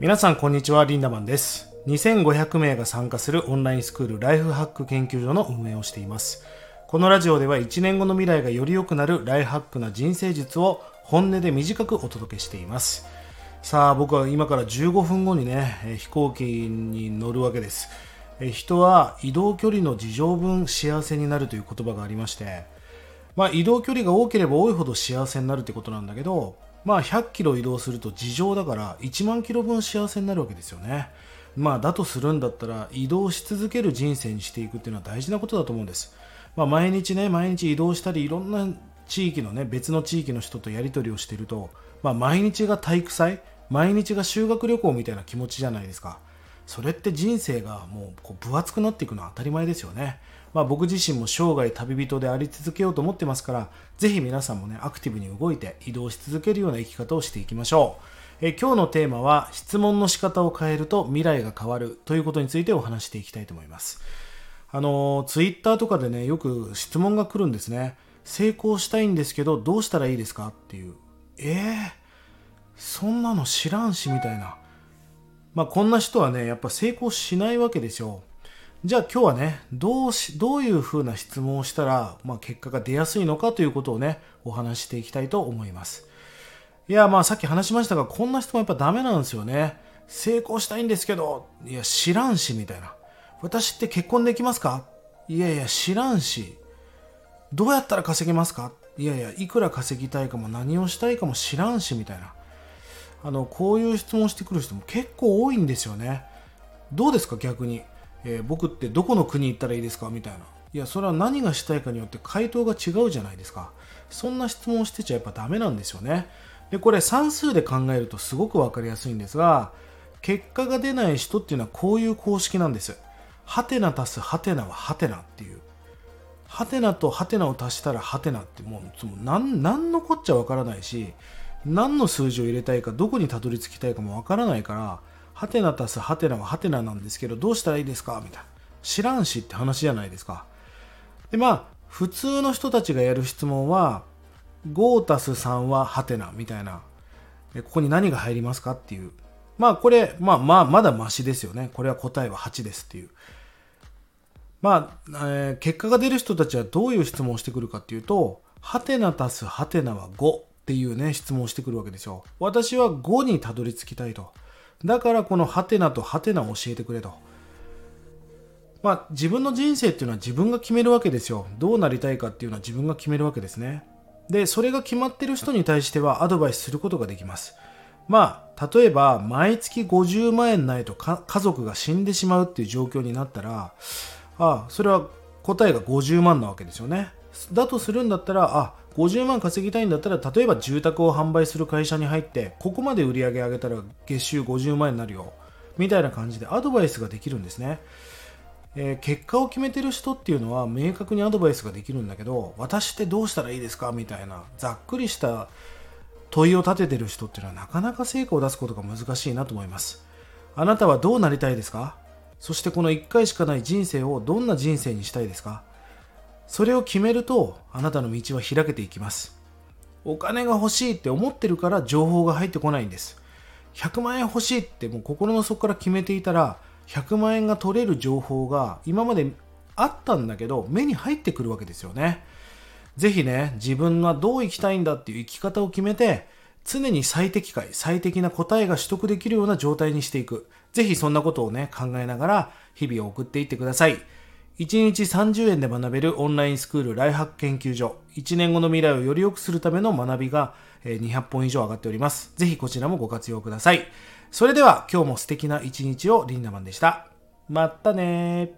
皆さんこんにちはリンダマンです。2500名が参加するオンラインスクールライフハック研究所の運営をしています。このラジオでは1年後の未来がより良くなるライフハックな人生術を本音で短くお届けしています。さあ僕は今から15分後にね飛行機に乗るわけです。人は移動距離の事情分幸せになるという言葉がありましてまあ、移動距離が多ければ多いほど幸せになるってことなんだけど、まあ、100キロ移動すると事情だから1万キロ分幸せになるわけですよね。まあ、だとするんだったら移動し続ける人生にしていくっていうのは大事なことだと思うんです。まあ、毎日ね、毎日移動したりいろんな地域のね、別の地域の人とやり取りをしていると、まあ、毎日が体育祭、毎日が修学旅行みたいな気持ちじゃないですか。それって人生がもうこう分厚くなっていくのは当たり前ですよね。まあ、僕自身も生涯旅人であり続けようと思ってますから、ぜひ皆さんもね、アクティブに動いて移動し続けるような生き方をしていきましょう。え今日のテーマは、質問の仕方を変えると未来が変わるということについてお話していきたいと思います。あの、ツイッターとかでね、よく質問が来るんですね。成功したいんですけど、どうしたらいいですかっていう。えー、そんなの知らんしみたいな。まあ、こんな人はね、やっぱ成功しないわけですよ。じゃあ今日はね、どうし、どういうふうな質問をしたら、まあ、結果が出やすいのかということをね、お話していきたいと思います。いや、まあさっき話しましたが、こんな質問やっぱダメなんですよね。成功したいんですけど、いや、知らんし、みたいな。私って結婚できますか？いやいや、知らんし。どうやったら稼げますか？いやいや、いくら稼ぎたいかも何をしたいかも知らんし、みたいな。あの、こういう質問してくる人も結構多いんですよね。どうですか、逆に。えー、僕ってどこの国行ったらいいですかみたいな。いや、それは何がしたいかによって回答が違うじゃないですか。そんな質問してちゃやっぱダメなんですよね。で、これ算数で考えるとすごくわかりやすいんですが、結果が出ない人っていうのはこういう公式なんです。ハテナ足すハテナはハテナっていう。ハテナとハテナを足したらハテナってもう何何のこっちゃわからないし、何の数字を入れたいか、どこにたどり着きたいかもわからないから、ハテナ足すハテナはハテナなんですけど、どうしたらいいですか？みたいな。知らんしって話じゃないですか。で、まあ、普通の人たちがやる質問は、5足す3はハテナみたいな。ここに何が入りますかっていう。まあ、これ、まあまあ、まだマシですよね。これは答えは8ですっていう。まあ、えー、結果が出る人たちはどういう質問をしてくるかっていうと、ハテナ足すハテナは5っていうね、質問をしてくるわけですよ。私は5にたどり着きたいと。だからこのハテナとハテナを教えてくれと。まあ自分の人生っていうのは自分が決めるわけですよ。どうなりたいかっていうのは自分が決めるわけですね。で、それが決まってる人に対してはアドバイスすることができます。まあ、例えば毎月50万円ないと家族が死んでしまうっていう状況になったら、ああ、それは答えが50万なわけですよね。だとするんだったら、あ、50万稼ぎたいんだったら、例えば住宅を販売する会社に入って、ここまで売り上げ上げたら月収50万円になるよ。みたいな感じでアドバイスができるんですね。えー、結果を決めてる人っていうのは明確にアドバイスができるんだけど、私ってどうしたらいいですか？みたいな、ざっくりした問いを立ててる人っていうのはなかなか成果を出すことが難しいなと思います。あなたはどうなりたいですか？そしてこの1回しかない人生をどんな人生にしたいですか？それを決めるとあなたの道は開けていきます。お金が欲しいって思ってるから情報が入ってこないんです。100万円欲しいってもう心の底から決めていたら100万円が取れる情報が今まであったんだけど目に入ってくるわけですよね。ぜひね自分はどう生きたいんだっていう生き方を決めて常に最適解最適な答えが取得できるような状態にしていく。ぜひそんなことをね考えながら日々を送っていってください。1日30円で学べるオンラインスクールライハック研究所。1年後の未来をより良くするための学びが200本以上上がっております。ぜひこちらもご活用ください。それでは今日も素敵な一日をリンダマンでした。またね